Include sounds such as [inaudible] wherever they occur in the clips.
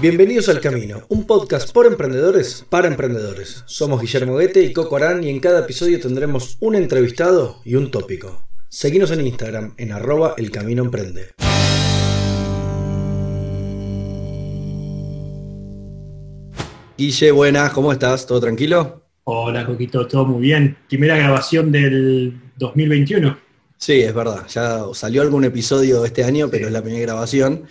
Bienvenidos al Camino, un podcast por emprendedores para emprendedores. Somos Guillermo Guete y Coco Arán y en cada episodio tendremos un entrevistado y un tópico. Seguimos en Instagram en arroba el camino emprende. Guille, buenas, ¿cómo estás? ¿Todo tranquilo? Hola, Coquito, todo muy bien. Primera grabación del 2021. Sí, es verdad. Ya salió algún episodio este año, pero es la primera grabación.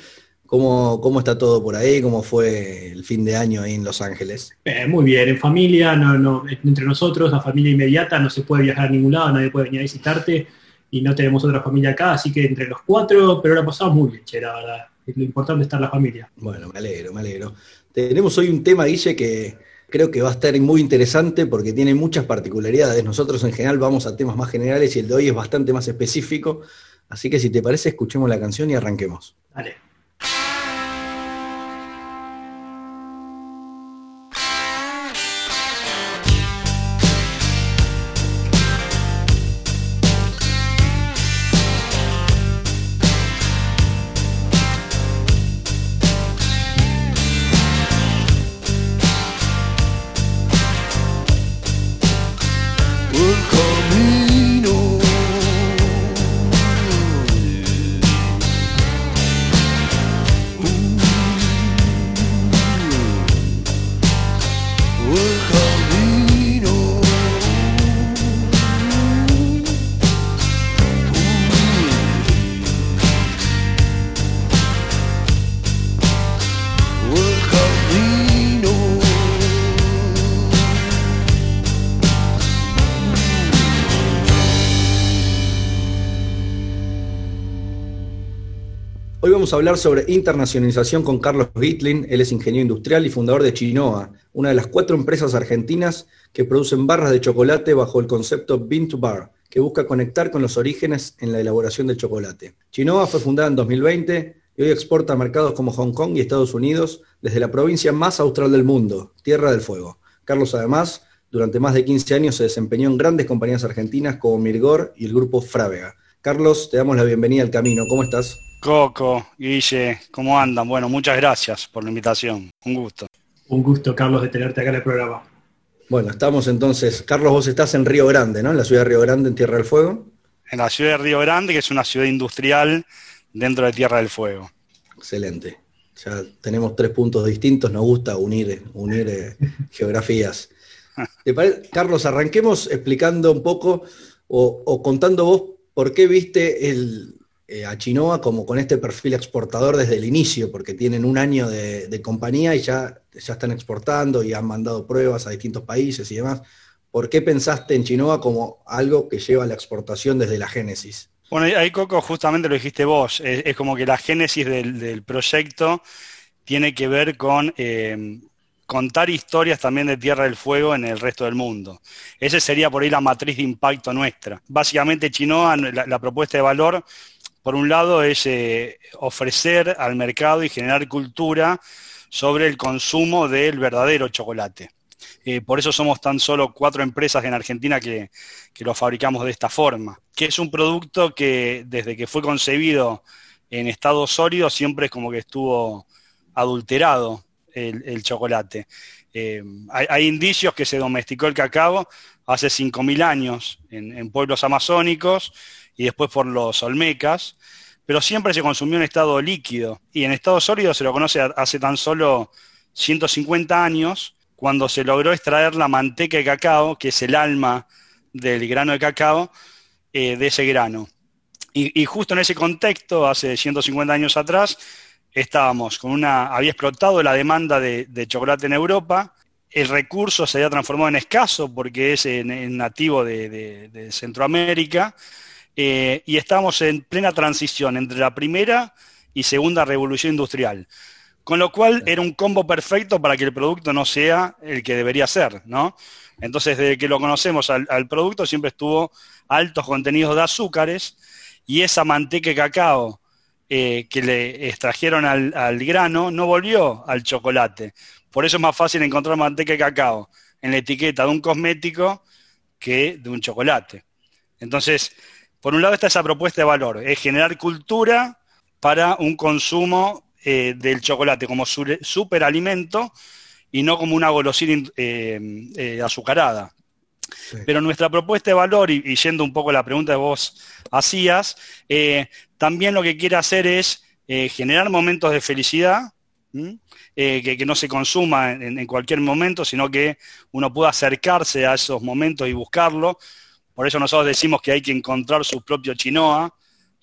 ¿Cómo, ¿Cómo está todo por ahí? ¿Cómo fue el fin de año ahí en Los Ángeles? Eh, muy bien, en familia, no, no, entre nosotros, la familia inmediata, no se puede viajar a ningún lado, nadie puede venir a visitarte y no tenemos otra familia acá, así que entre los cuatro, pero la pasamos muy bien, che, la verdad. Lo importante es estar la familia. Bueno, me alegro, me alegro. Tenemos hoy un tema, Guille, que creo que va a estar muy interesante porque tiene muchas particularidades. Nosotros en general vamos a temas más generales y el de hoy es bastante más específico. Así que si te parece, escuchemos la canción y arranquemos. Dale. Vamos a hablar sobre internacionalización con Carlos Gitlin. Él es ingeniero industrial y fundador de Chinoa, una de las cuatro empresas argentinas que producen barras de chocolate bajo el concepto Bean to Bar, que busca conectar con los orígenes en la elaboración del chocolate. Chinoa fue fundada en 2020 y hoy exporta a mercados como Hong Kong y Estados Unidos desde la provincia más austral del mundo, Tierra del Fuego. Carlos además, durante más de 15 años se desempeñó en grandes compañías argentinas como Mirgor y el grupo Frávega. Carlos, te damos la bienvenida al camino. ¿Cómo estás? Coco, Guille, ¿cómo andan? Bueno, muchas gracias por la invitación. Un gusto. Un gusto, Carlos, de tenerte acá en el programa. Bueno, estamos entonces. Carlos, vos estás en Río Grande, ¿no? En la ciudad de Río Grande, en Tierra del Fuego. En la ciudad de Río Grande, que es una ciudad industrial dentro de Tierra del Fuego. Excelente. Ya tenemos tres puntos distintos, nos gusta unir, unir eh, [laughs] geografías. Carlos, arranquemos explicando un poco o, o contando vos por qué viste el, eh, a Chinoa como con este perfil exportador desde el inicio, porque tienen un año de, compañía y ya, ya están exportando y han mandado pruebas a distintos países y demás. ¿Por qué pensaste en Chinoa como algo que lleva a la exportación desde la génesis? Bueno, ahí Coco justamente lo dijiste vos, es, como que la génesis del, proyecto tiene que ver con eh, contar historias también de Tierra del Fuego en el resto del mundo. Esa sería por ahí la matriz de impacto nuestra. Básicamente Chinoa, la propuesta de valor por un lado, es eh, ofrecer al mercado y generar cultura sobre el consumo del verdadero chocolate. Eh, por eso somos tan solo cuatro empresas en Argentina que, lo fabricamos de esta forma, que es un producto que desde que fue concebido en estado sólido siempre es como que estuvo adulterado el, chocolate. Eh, hay, indicios que se domesticó el cacao hace 5.000 años en pueblos amazónicos y después por los olmecas, pero siempre se consumió en estado líquido. Y en estado sólido se lo conoce hace tan solo 150 años, cuando se logró extraer la manteca de cacao, que es el alma del grano de cacao, eh, de ese grano. Y, justo en ese contexto, hace 150 años atrás, estábamos con una, había explotado la demanda de, chocolate en Europa, el recurso se había transformado en escaso porque es nativo de Centroamérica, eh, y estamos en plena transición entre la primera y segunda revolución industrial. Con lo cual era un combo perfecto para que el producto no sea el que debería ser, ¿no? Entonces, desde que lo conocemos al, producto siempre estuvo altos contenidos de azúcares y esa manteca de cacao eh, que le extrajeron al, al, grano no volvió al chocolate. Por eso es más fácil encontrar manteca de cacao en la etiqueta de un cosmético que de un chocolate. Entonces, por un lado está esa propuesta de valor, es generar cultura para un consumo eh, del chocolate como superalimento y no como una golosina azucarada. Pero nuestra propuesta de valor, y, yendo un poco a la pregunta que vos hacías, también lo que quiere hacer es generar momentos de felicidad, que, no se consuma en, cualquier momento, sino que uno pueda acercarse a esos momentos y buscarlo. Por eso nosotros decimos que hay que encontrar su propio chinoa,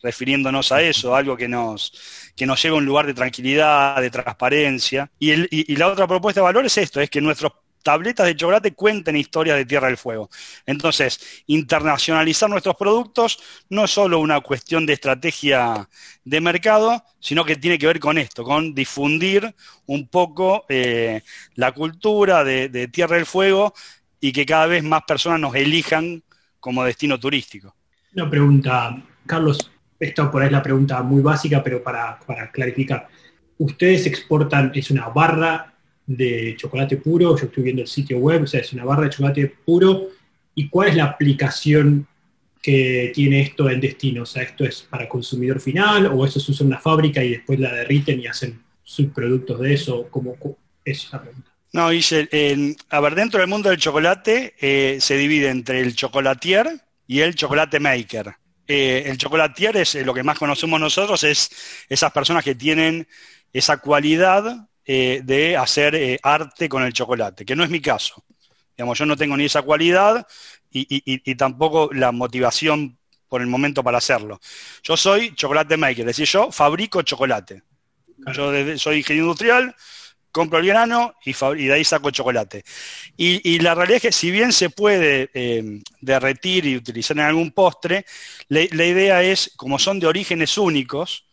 refiriéndonos a eso, algo que nos, que nos lleve a un lugar de tranquilidad, de transparencia. Y, la otra propuesta de valor es esto, es que nuestros tabletas de chocolate cuenten historias de Tierra del Fuego. Entonces, internacionalizar nuestros productos no es solo una cuestión de estrategia de mercado, sino que tiene que ver con esto, con difundir un poco eh, la cultura de Tierra del Fuego y que cada vez más personas nos elijan como destino turístico. Una pregunta, Carlos, esta por ahí es la pregunta muy básica, pero para, clarificar. Ustedes exportan, es una barra de chocolate puro, yo estoy viendo el sitio web, o sea, es una barra de chocolate puro. ¿Y cuál es la aplicación que tiene esto en destino? O sea, ¿esto es para consumidor final o eso se usa en una fábrica y después la derriten y hacen subproductos de eso? ¿Cómo, es esa pregunta? No, dice, a ver, dentro del mundo del chocolate eh, se divide entre el chocolatier y el chocolate maker. Eh, el chocolatier es eh, lo que más conocemos nosotros, es esas personas que tienen esa cualidad de hacer arte con el chocolate, que no es mi caso. Digamos, yo no tengo ni esa cualidad y, tampoco la motivación por el momento para hacerlo. Yo soy chocolate maker, es decir, yo fabrico chocolate. Yo soy ingeniero industrial, compro el grano y, de ahí saco chocolate. Y, la realidad es que si bien se puede eh, derretir y utilizar en algún postre, la, idea es, como son de orígenes únicos,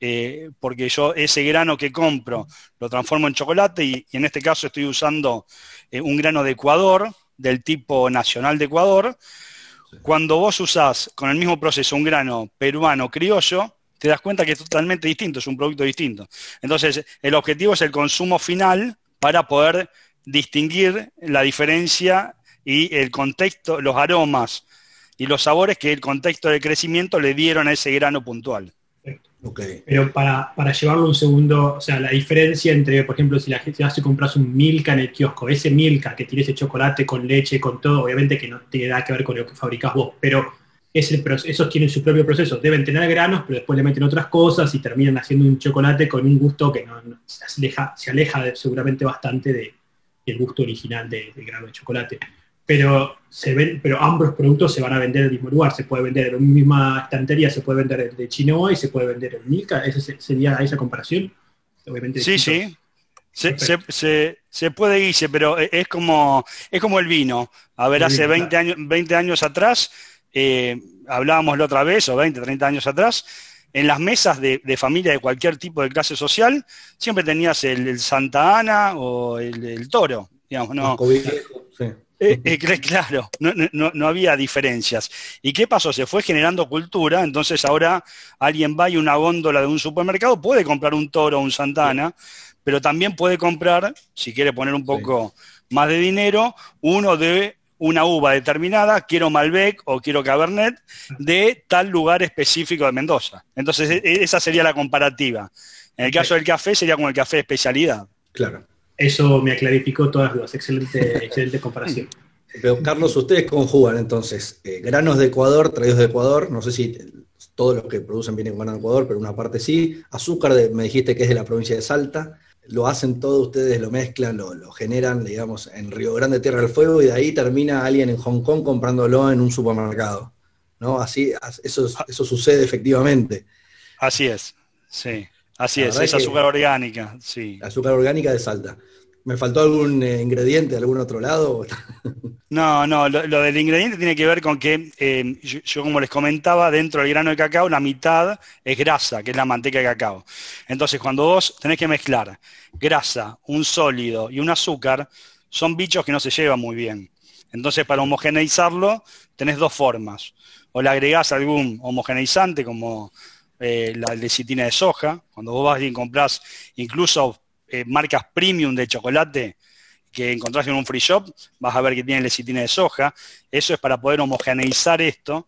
eh, porque yo ese grano que compro lo transformo en chocolate y, en este caso estoy usando eh, un grano de Ecuador, del tipo nacional de Ecuador, cuando vos usás con el mismo proceso un grano peruano criollo, te das cuenta que es totalmente distinto, es un producto distinto. Entonces, el objetivo es el consumo final para poder distinguir la diferencia y el contexto, los aromas y los sabores que el contexto de crecimiento le dieron a ese grano puntual. Okay. Pero para, llevarlo un segundo, o sea, la diferencia entre, por ejemplo, si la gente hace compras un Milka en el kiosco, ese Milka que tiene ese chocolate con leche, con todo, obviamente que no tiene nada que ver con lo que fabricas vos, pero esos tienen su propio proceso. Deben tener granos, pero después le meten otras cosas y terminan haciendo un chocolate con un gusto que se aleja, seguramente bastante del gusto original del de grano de chocolate. Pero, se ven, pero ambos productos se van a vender en el mismo lugar. Se puede vender en la misma estantería, se puede vender el de Chinoa y se puede vender el Milka. ¿Esa sería esa comparación? sí, sí. Se, puede, irse, pero es como, es como el vino. A ver, hace 20 años, 20 años atrás eh, hablábamos la otra vez, o 20, 30 años atrás, en las mesas de, familia de cualquier tipo de clase social, siempre tenías el, Santa Ana o el, toro, digamos, no. Eh, eh, claro, no, había diferencias. ¿Y qué pasó? Se fue generando cultura, entonces ahora alguien va y una góndola de un supermercado puede comprar un toro o un Santana, pero también puede comprar, si quiere poner un poco más de dinero, uno de una uva determinada, quiero Malbec o quiero Cabernet de tal lugar específico de Mendoza. Entonces, e, e, esa sería la comparativa. En el caso del café sería como el café de especialidad. Claro. Eso me clarificó todas las excelente, [laughs] excelente comparación. Pero Carlos, ustedes conjugan entonces eh, granos de Ecuador, traídos de Ecuador, no sé si todos los que producen vienen con de Ecuador, pero una parte sí, azúcar me dijiste que es de la provincia de Salta, lo hacen todos ustedes, lo mezclan, lo, generan, digamos, en Río Grande, Tierra del Fuego, y de ahí termina alguien en Hong Kong comprándolo en un supermercado. ¿No? Así, eso, eso sucede efectivamente. Así es, sí. Así es, es azúcar orgánica, sí. Azúcar orgánica de Salta. ¿Me faltó algún eh, ingrediente de algún otro lado? [laughs] No, no, lo, del ingrediente tiene que ver con que eh, yo, como les comentaba, dentro del grano de cacao la mitad es grasa, que es la manteca de cacao. Entonces, cuando vos tenés que mezclar grasa, un sólido y un azúcar, son bichos que no se llevan muy bien. Entonces, para homogeneizarlo, tenés dos formas. O le agregás algún homogeneizante, como eh, la lecitina de soja. Cuando vos vas y comprás incluso eh, marcas premium de chocolate que encontrás en un free shop, vas a ver que tiene lecitina de soja. Eso es para poder homogeneizar esto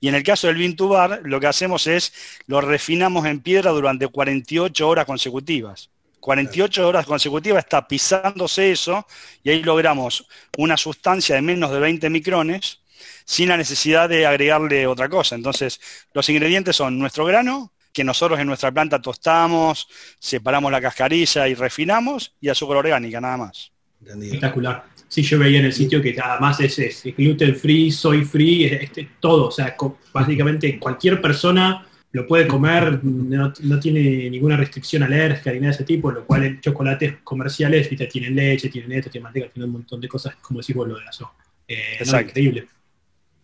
Y en el caso del Vintubar, lo que hacemos es lo refinamos en piedra durante 48 horas consecutivas. 48 horas consecutivas está pisándose eso y ahí logramos una sustancia de menos de 20 micrones sin la necesidad de agregarle otra cosa. Entonces, los ingredientes son nuestro grano, que nosotros en nuestra planta tostamos, separamos la cascarilla y refinamos, y azúcar orgánica, nada más. Espectacular. Sí, yo veía en el sitio que además es, es gluten free, soy free, este, todo. O sea, básicamente cualquier persona lo puede comer, no, tiene ninguna restricción alérgica ni nada de ese tipo, lo cual en chocolates comerciales tienen leche, tienen esto, tienen manteca, tienen un montón de cosas, como decís vos, lo de la soja. Eh, increíble.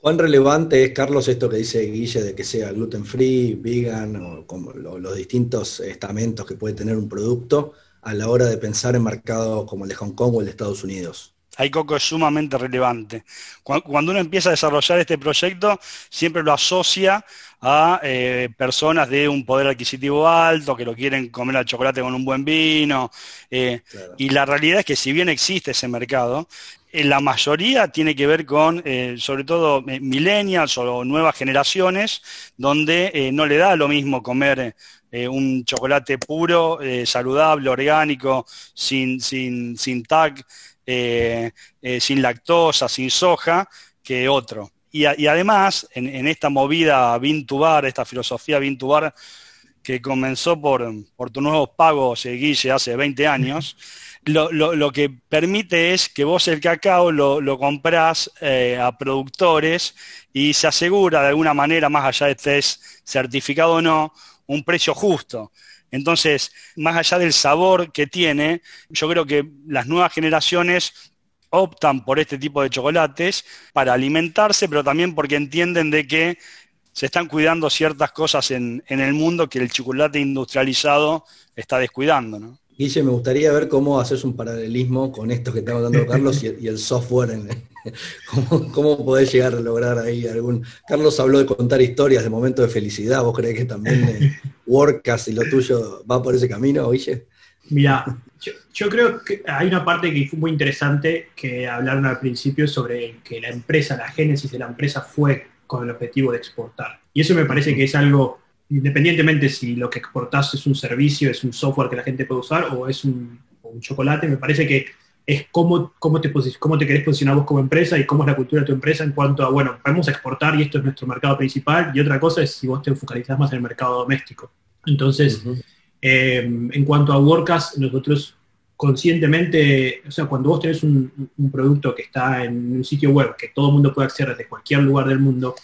¿Cuán relevante es, Carlos, esto que dice Guille de que sea gluten free, vegan o como los distintos estamentos que puede tener un producto a la hora de pensar en mercados como el de Hong Kong o el de Estados Unidos? Hay coco es sumamente relevante. Cuando uno empieza a desarrollar este proyecto, siempre lo asocia a eh, personas de un poder adquisitivo alto, que lo quieren comer al chocolate con un buen vino. Eh, y la realidad es que si bien existe ese mercado, la mayoría tiene que ver con, sobre todo, millennials o nuevas generaciones, donde no le da lo mismo comer un chocolate puro, saludable, orgánico, sin, sin, sin tag, sin lactosa, sin soja, que otro. Y, además, en, esta movida Vintubar, esta filosofía Vintubar, que comenzó por, por tus nuevos pagos, eh, Guille, hace 20 años, [laughs] lo, que permite es que vos el cacao lo, lo eh, a productores y se asegura de alguna manera, más allá de estés certificado o no, un precio justo. Entonces, más allá del sabor que tiene, yo creo que las nuevas generaciones optan por este tipo de chocolates para alimentarse, pero también porque entienden de que se están cuidando ciertas cosas en, el mundo que el chocolate industrializado está descuidando. ¿no? Guille, me gustaría ver cómo haces un paralelismo con esto que estamos dando Carlos y, el software. En, [laughs] ¿cómo, ¿Cómo podés llegar a lograr ahí algún... Carlos habló de contar historias de momentos de felicidad. ¿Vos crees que también eh, [laughs] WordCast y lo tuyo va por ese camino, Guille? Mira, yo, creo que hay una parte que fue muy interesante que hablaron al principio sobre que la empresa, la génesis de la empresa fue con el objetivo de exportar. Y eso me parece que es algo, independientemente si lo que exportás es un servicio, es un software que la gente puede usar o es un, chocolate, me parece que es cómo, cómo, te, cómo te querés posicionar vos como empresa y cómo es la cultura de tu empresa en cuanto a, bueno, podemos exportar y esto es nuestro mercado principal, y otra cosa es si vos te focalizás más en el mercado doméstico. Entonces, eh, en cuanto a WordCast, nosotros conscientemente, o sea, cuando vos tenés un, producto que está en un sitio web que todo el mundo puede acceder desde cualquier lugar del mundo,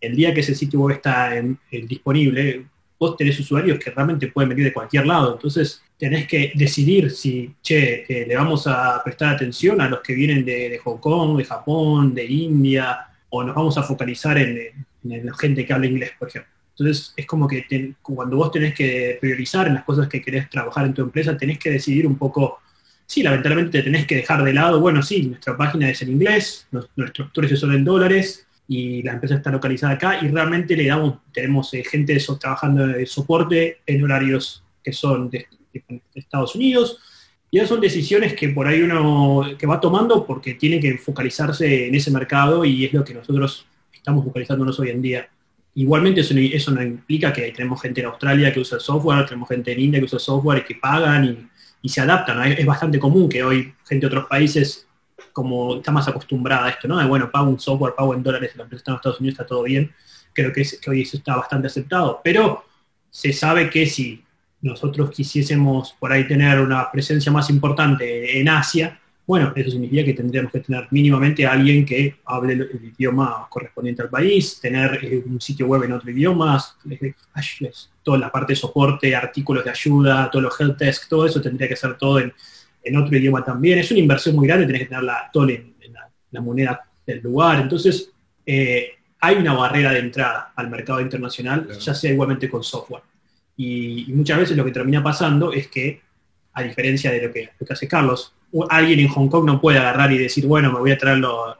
el día que ese sitio web está disponible, vos tenés usuarios que realmente pueden venir de cualquier lado. Entonces, tenés que decidir si, che, eh, le vamos a prestar atención a los que vienen de, Hong Kong, de Japón, de India, o nos vamos a focalizar en la gente que habla inglés, por ejemplo. Entonces es como que cuando vos tenés que priorizar en las cosas que querés trabajar en tu empresa, tenés que decidir un poco, sí, lamentablemente tenés que dejar de lado, bueno, sí, nuestra página es en inglés, nuestros precios son en dólares y la empresa está localizada acá y realmente le damos, tenemos eh, gente trabajando de soporte en horarios que son de, Estados Unidos, y esas son decisiones que por ahí uno que va tomando porque tiene que focalizarse en ese mercado y es lo que nosotros estamos focalizándonos hoy en día. Igualmente eso no, implica que tenemos gente en Australia que usa software, tenemos gente en India que usa software y que pagan y, se adaptan. Es, bastante común que hoy gente de otros países como está más acostumbrada a esto, ¿no? De, bueno, pago un software, pago en dólares, la empresa está en Estados Unidos, está todo bien. Creo que, que hoy eso está bastante aceptado. Pero se sabe que si nosotros quisiésemos por ahí tener una presencia más importante en Asia, bueno, eso significa que tendríamos que tener mínimamente a alguien que hable el, idioma correspondiente al país, tener eh, un sitio web en otro idioma, toda la parte de soporte, artículos de ayuda, todos los help desk, todo eso tendría que ser todo en, otro idioma también. Es una inversión muy grande, tenés que tenerla todo en, la, moneda del lugar. Entonces, eh, hay una barrera de entrada al mercado internacional, ya sea igualmente con software. Y, muchas veces lo que termina pasando es que, a diferencia de lo que hace Carlos, alguien en Hong Kong no puede agarrar y decir, bueno, me voy a traer los,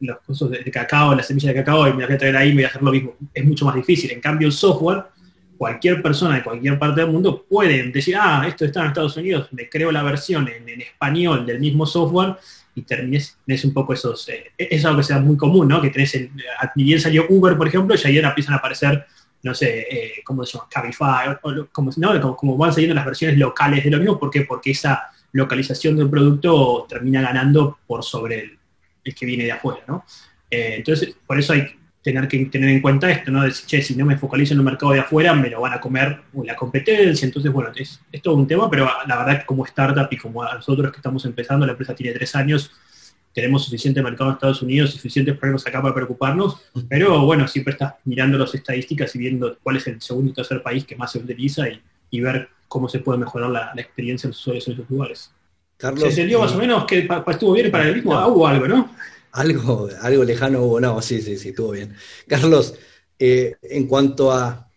los cosas de, cacao, las semillas de cacao y me las voy a traer ahí y voy a hacer lo mismo. Es mucho más difícil. En cambio, el software, cualquier persona de cualquier parte del mundo puede decir, ah, esto está en Estados Unidos, me creo la versión en, español del mismo software y termines, tenés un poco esos, eh, es algo que sea muy común, ¿no? Que tenés, el, ni bien salió Uber, por ejemplo, y ahí empiezan a aparecer, no sé, eh, ¿cómo se llama? Cabify, o, como, ¿no? como, van saliendo las versiones locales de lo mismo, ¿por qué? Porque esa localización del producto termina ganando por sobre el, que viene de afuera, ¿no? Eh, entonces, por eso hay tener que tener en cuenta esto, ¿no? Decir, che, si no me focalizo en el mercado de afuera, me lo van a comer la competencia. Entonces, bueno, es, todo un tema, pero la verdad como startup y como a nosotros que estamos empezando, la empresa tiene tres años, tenemos suficiente mercado en Estados Unidos, suficientes problemas acá para preocuparnos, pero bueno, siempre estás mirando las estadísticas y viendo cuál es el segundo y tercer país que más se utiliza y, ver cómo se puede mejorar la, experiencia de los usuarios en esos lugares. Carlos, ¿Se entendió más o menos que estuvo bien para el mismo? hubo algo, ¿no? Algo, algo lejano hubo, no, sí, sí, sí, estuvo bien. Carlos, eh, en cuanto a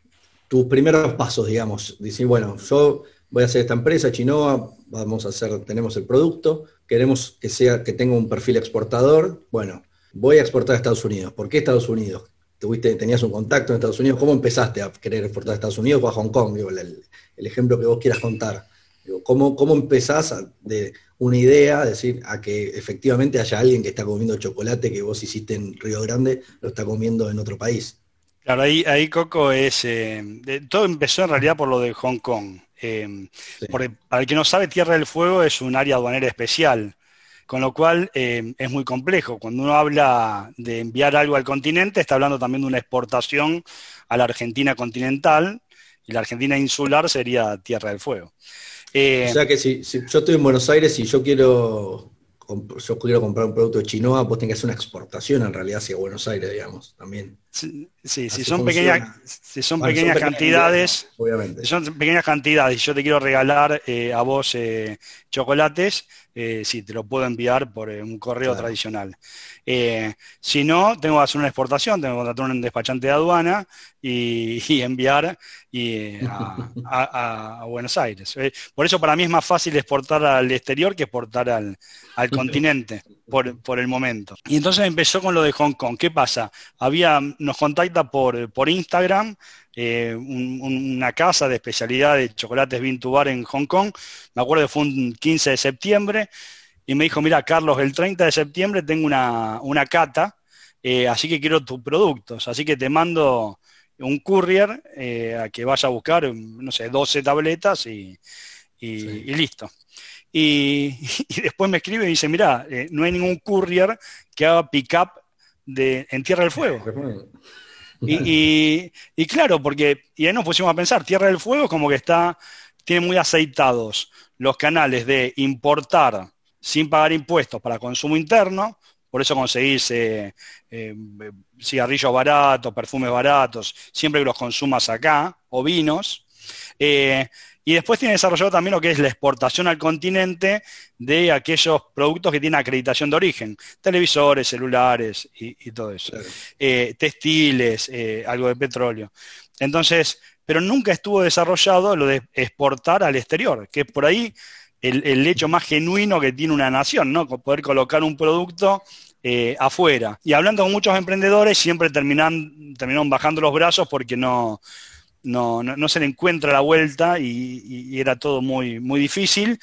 tus primeros pasos, digamos, decir, bueno, yo voy a hacer esta empresa, Chinoa, vamos a hacer, tenemos el producto, queremos que sea, que tenga un perfil exportador, bueno, voy a exportar a Estados Unidos. ¿Por qué Estados Unidos? ¿Tuviste, tenías un contacto en Estados Unidos, ¿cómo empezaste a querer exportar a Estados Unidos o a Hong Kong? el, ejemplo que vos quieras contar. ¿cómo, ¿Cómo empezás de una idea, decir, a que efectivamente haya alguien que está comiendo chocolate que vos hiciste en Río Grande, lo está comiendo en otro país? Claro, ahí, ahí Coco es... Eh, todo empezó en realidad por lo de Hong Kong. Eh, para el que no sabe, Tierra del Fuego es un área aduanera especial, con lo cual eh, es muy complejo. Cuando uno habla de enviar algo al continente, está hablando también de una exportación a la Argentina continental, y la Argentina insular sería Tierra del Fuego. Eh, o sea que si, yo estoy en Buenos Aires y yo quiero yo quiero comprar un producto de Chinoa, pues tiene que hacer una exportación en realidad hacia Buenos Aires, digamos, también. Sí, si son pequeñas, si son pequeñas cantidades, obviamente. Si son pequeñas cantidades y yo te quiero regalar eh, a vos eh, chocolates, eh, sí, te lo puedo enviar por un correo tradicional. Si no, tengo que hacer una exportación, tengo que contratar un despachante de aduana y, [laughs] enviar a, Buenos Aires. Por eso para mí es más fácil exportar al exterior que exportar al, [laughs] continente, por, el momento. Y entonces empezó con lo de Hong Kong. ¿Qué pasa? Había, nos contacta por, por Instagram eh, una casa de especialidad de chocolates Vintubar en Hong Kong. Me acuerdo que fue un 15 de septiembre y me dijo, mira, Carlos, el 30 de septiembre tengo una, cata, eh, así que quiero tus productos, así que te mando un courier eh, a que vaya a buscar, no sé, 12 tabletas y, listo. Y, después me escribe y dice, mira, eh, no hay ningún courier que haga pick-up en Tierra del Fuego. Y, y, claro, porque, y ahí nos pusimos a pensar, Tierra del Fuego como que está, tiene muy aceitados los canales de importar sin pagar impuestos para consumo interno, por eso conseguís eh, eh, cigarrillos baratos, perfumes baratos, siempre que los consumas acá, o vinos. Y después tiene desarrollado también lo que es la exportación al continente de aquellos productos que tienen acreditación de origen, televisores, celulares y, todo eso, textiles, algo de petróleo. Entonces, pero nunca estuvo desarrollado lo de exportar al exterior, que por ahí el, hecho más genuino que tiene una nación, ¿no? Poder colocar un producto eh, afuera. Y hablando con muchos emprendedores, siempre terminan, terminaron bajando los brazos porque no, no, se le encuentra la vuelta y, era todo muy, muy difícil.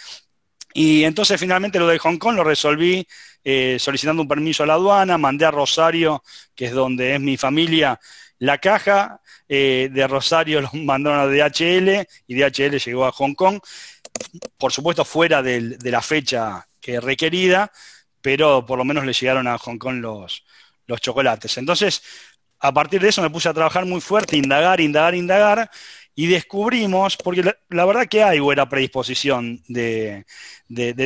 Y entonces finalmente lo de Hong Kong lo resolví eh, solicitando un permiso a la aduana, mandé a Rosario, que es donde es mi familia, la caja, eh, de Rosario lo [laughs] mandaron a DHL y DHL llegó a Hong Kong por supuesto fuera de, la fecha que requerida, pero por lo menos le llegaron a Hong Kong los, los chocolates. Entonces, a partir de eso me puse a trabajar muy fuerte, indagar, indagar, indagar, y descubrimos, porque la, verdad que hay buena predisposición de,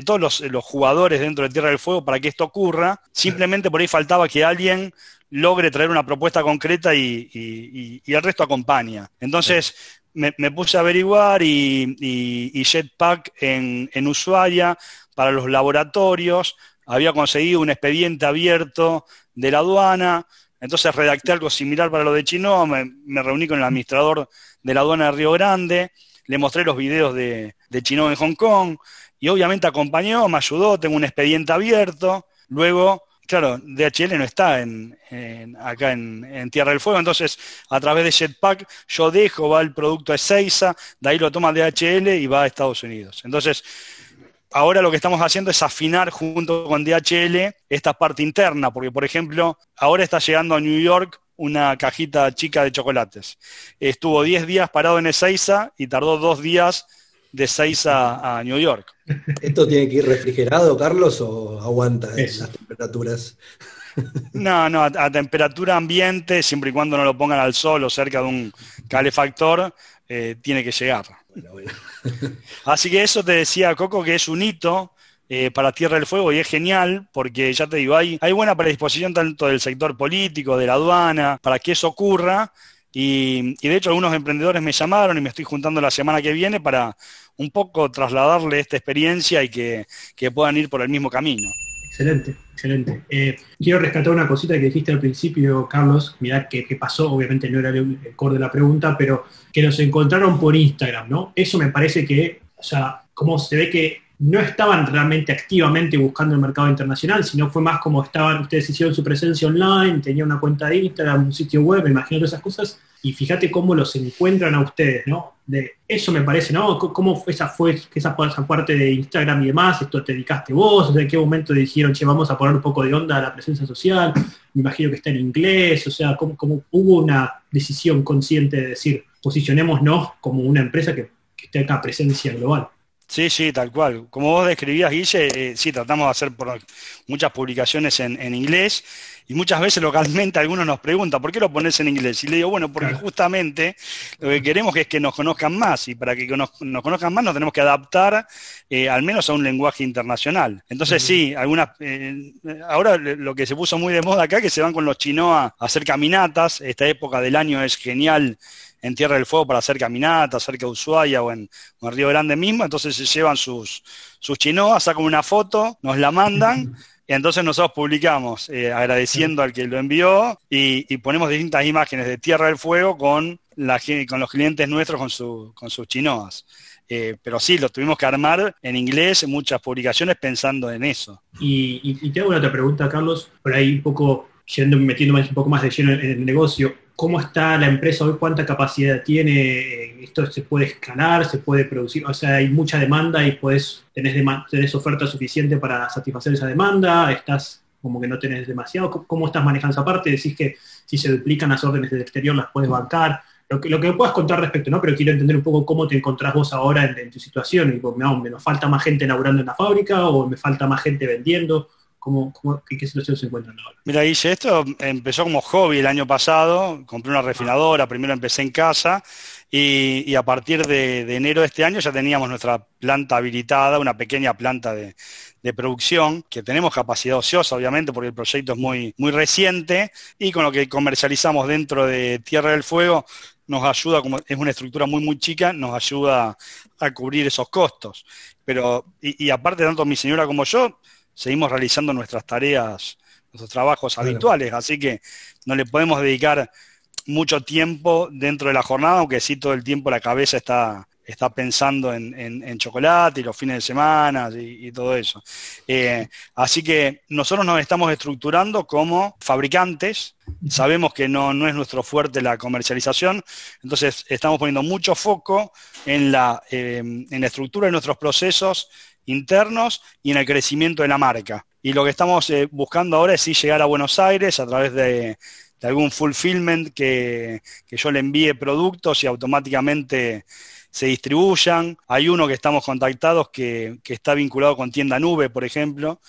todos los, jugadores dentro de Tierra del Fuego para que esto ocurra, simplemente por ahí faltaba que alguien logre traer una propuesta concreta y, el resto acompaña. Entonces, me, puse a averiguar y, Jetpack en, en Ushuaia para los laboratorios, había conseguido un expediente abierto de la aduana, entonces redacté algo similar para lo de Chino, me, reuní con el administrador de la aduana de Río Grande, le mostré los videos de, Chino en Hong Kong y obviamente acompañó, me ayudó, tengo un expediente abierto, luego claro, DHL no está en, acá en, Tierra del Fuego, entonces a través de Jetpack yo dejo, va el producto a Ezeiza, de ahí lo toma DHL y va a Estados Unidos. Entonces, ahora lo que estamos haciendo es afinar junto con DHL esta parte interna, porque por ejemplo, ahora está llegando a New York una cajita chica de chocolates. Estuvo 10 días parado en Ezeiza y tardó dos días de Ezeiza a New York. [laughs] ¿Esto tiene que ir refrigerado, Carlos, o aguanta las temperaturas? [laughs] No, no, a, temperatura ambiente, siempre y cuando no lo pongan al sol o cerca de un calefactor, eh, tiene que llegar. [laughs] Así que eso te decía, Coco, que es un hito eh, para Tierra del Fuego y es genial porque ya te digo, hay, hay buena predisposición tanto del sector político, de la aduana, para que eso ocurra. Y, de hecho algunos emprendedores me llamaron y me estoy juntando la semana que viene para un poco trasladarle esta experiencia y que, puedan ir por el mismo camino. Excelente, excelente. Eh, quiero rescatar una cosita que dijiste al principio, Carlos, mirá qué pasó, obviamente no era el core de la pregunta, pero que nos encontraron por Instagram, ¿no? Eso me parece que, o sea, como se ve que no estaban realmente activamente buscando el mercado internacional, sino fue más como estaban, ustedes hicieron su presencia online, tenían una cuenta de Instagram, un sitio web, me imagino esas cosas, y fíjate cómo los encuentran a ustedes, ¿no? De eso me parece, ¿no? ¿Cómo esa, fue esa, parte de Instagram y demás? ¿Esto te dedicaste vos? ¿En qué momento dijeron, che, vamos a poner un poco de onda a la presencia social? Me imagino que está en inglés, o sea, ¿cómo, hubo una decisión consciente de decir, posicionémonos como una empresa que, que tenga presencia global? Sí, sí, tal cual. Como vos describías, Guille, eh, sí, tratamos de hacer muchas publicaciones en, inglés y muchas veces localmente algunos nos preguntan, ¿por qué lo pones en inglés? Y le digo, bueno, porque justamente lo que queremos es que nos conozcan más y para que nos, conozcan más nos tenemos que adaptar eh, al menos a un lenguaje internacional. Entonces sí, algunas, eh, ahora lo que se puso muy de moda acá, que se van con los chinos a hacer caminatas, esta época del año es genial en Tierra del Fuego para hacer caminatas cerca de Ushuaia o en, Río Grande mismo, entonces se llevan sus, sus chinoas, sacan una foto, nos la mandan. [laughs] Y entonces nosotros publicamos eh, agradeciendo al que lo envió y, ponemos distintas imágenes de Tierra del Fuego con, la, con los clientes nuestros con, su, con sus chinoas. Eh, pero sí, lo tuvimos que armar en inglés, en muchas publicaciones pensando en eso. Y, y, te hago una otra pregunta, Carlos, por ahí un poco yendo, metiéndome un poco más de lleno en el negocio cómo está la empresa hoy, cuánta capacidad tiene, esto se puede escalar, se puede producir, o sea, hay mucha demanda y puedes, tenés, oferta suficiente para satisfacer esa demanda, estás como que no tenés demasiado, ¿cómo estás manejando esa parte? Decís que si se duplican las órdenes del exterior las puedes bancar, lo que, lo que puedas contar respecto, ¿no? Pero quiero entender un poco cómo te encontrás vos ahora en, tu situación, y, pues, ¿me nos falta más gente laburando en la fábrica o me falta más gente vendiendo? ¿Cómo, qué, situación se encuentran ahora? Mira, Guille, esto empezó como hobby el año pasado. Compré una refinadora, primero empecé en casa y, a partir de, enero de este año ya teníamos nuestra planta habilitada, una pequeña planta de, producción, que tenemos capacidad ociosa, obviamente, porque el proyecto es muy, muy reciente y con lo que comercializamos dentro de Tierra del Fuego nos ayuda, como es una estructura muy, muy chica, nos ayuda a cubrir esos costos. Pero, y aparte, tanto mi señora como yo, seguimos realizando nuestras tareas, nuestros trabajos habituales, así que no le podemos dedicar mucho tiempo dentro de la jornada, aunque sí todo el tiempo la cabeza está, está pensando en, chocolate y los fines de semana y, todo eso. Eh, así que nosotros nos estamos estructurando como fabricantes, sabemos que no, no, es nuestro fuerte la comercialización, entonces estamos poniendo mucho foco en la, eh, en la estructura de nuestros procesos internos y en el crecimiento de la marca. Y lo que estamos eh, buscando ahora es sí llegar a Buenos Aires a través de, algún fulfillment que, que, yo le envíe productos y automáticamente se distribuyan. Hay uno que estamos contactados que, que está vinculado con tienda nube, por ejemplo.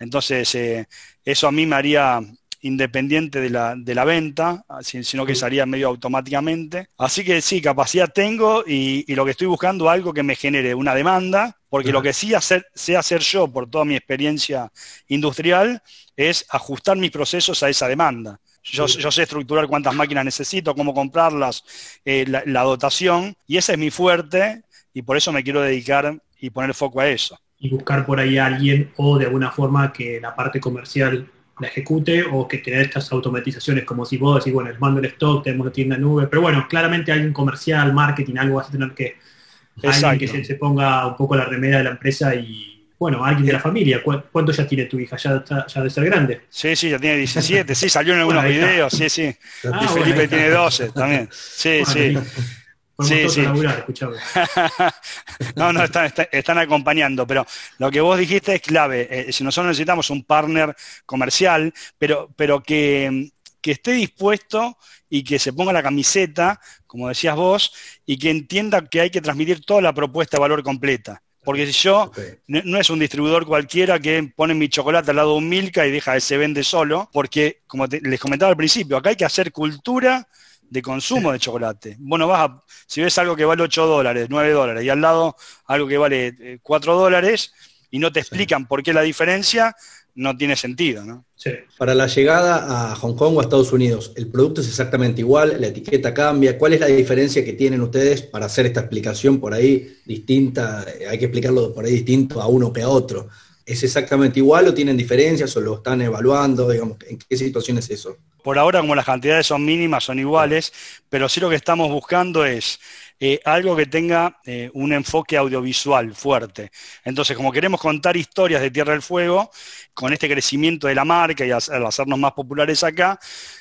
Entonces, eh, eso a mí me haría independiente de la, de la venta, sino que salía medio automáticamente. Así que sí, capacidad tengo y, lo que estoy buscando algo que me genere una demanda, porque lo que sí hacer, sé hacer yo por toda mi experiencia industrial es ajustar mis procesos a esa demanda. Yo, sé estructurar cuántas máquinas necesito, cómo comprarlas, eh, la, la dotación, y ese es mi fuerte, y por eso me quiero dedicar y poner foco a eso. Y buscar por ahí a alguien o de alguna forma que la parte comercial la ejecute o que tener estas automatizaciones como si vos decís, bueno, les mando el stock, tenemos una tienda nube, pero bueno, claramente hay un comercial, marketing, algo vas a tener que, alguien que se, ponga un poco la remera de la empresa y, bueno, alguien de la familia. ¿Cuánto ya tiene tu hija? ¿Ya, ya de ser grande? Sí, sí, ya tiene 17, sí, salió en [laughs] algunos videos, sí, sí. Ah, y Felipe tiene 12 también. Sí, sí. Sí, sí. [laughs] no, no, están, acompañando, pero lo que vos dijiste es clave. Eh, si nosotros necesitamos un partner comercial, pero, pero que, que esté dispuesto y que se ponga la camiseta, como decías vos, y que entienda que hay que transmitir toda la propuesta de valor completa. Porque si yo, no, es un distribuidor cualquiera que pone mi chocolate al lado de un Milka y deja que se vende solo, porque como les comentaba al principio, acá hay que hacer cultura de consumo de chocolate. Bueno, vas a, si ves algo que vale 8 dólares, 9 dólares, y al lado algo que vale 4 eh, dólares, y no te explican por qué la diferencia, no tiene sentido, ¿no? Para la llegada a Hong Kong o a Estados Unidos, ¿el producto es exactamente igual? ¿La etiqueta cambia? ¿Cuál es la diferencia que tienen ustedes para hacer esta explicación por ahí distinta? Eh, hay que explicarlo por ahí distinto a uno que a otro. ¿Es exactamente igual o tienen diferencias o lo están evaluando? Digamos, ¿En qué situación es eso? Por ahora, como las cantidades son mínimas, son iguales, pero sí lo que estamos buscando es eh, algo que tenga eh, un enfoque audiovisual fuerte. Entonces, como queremos contar historias de Tierra del Fuego, con este crecimiento de la marca y al hacernos más populares acá,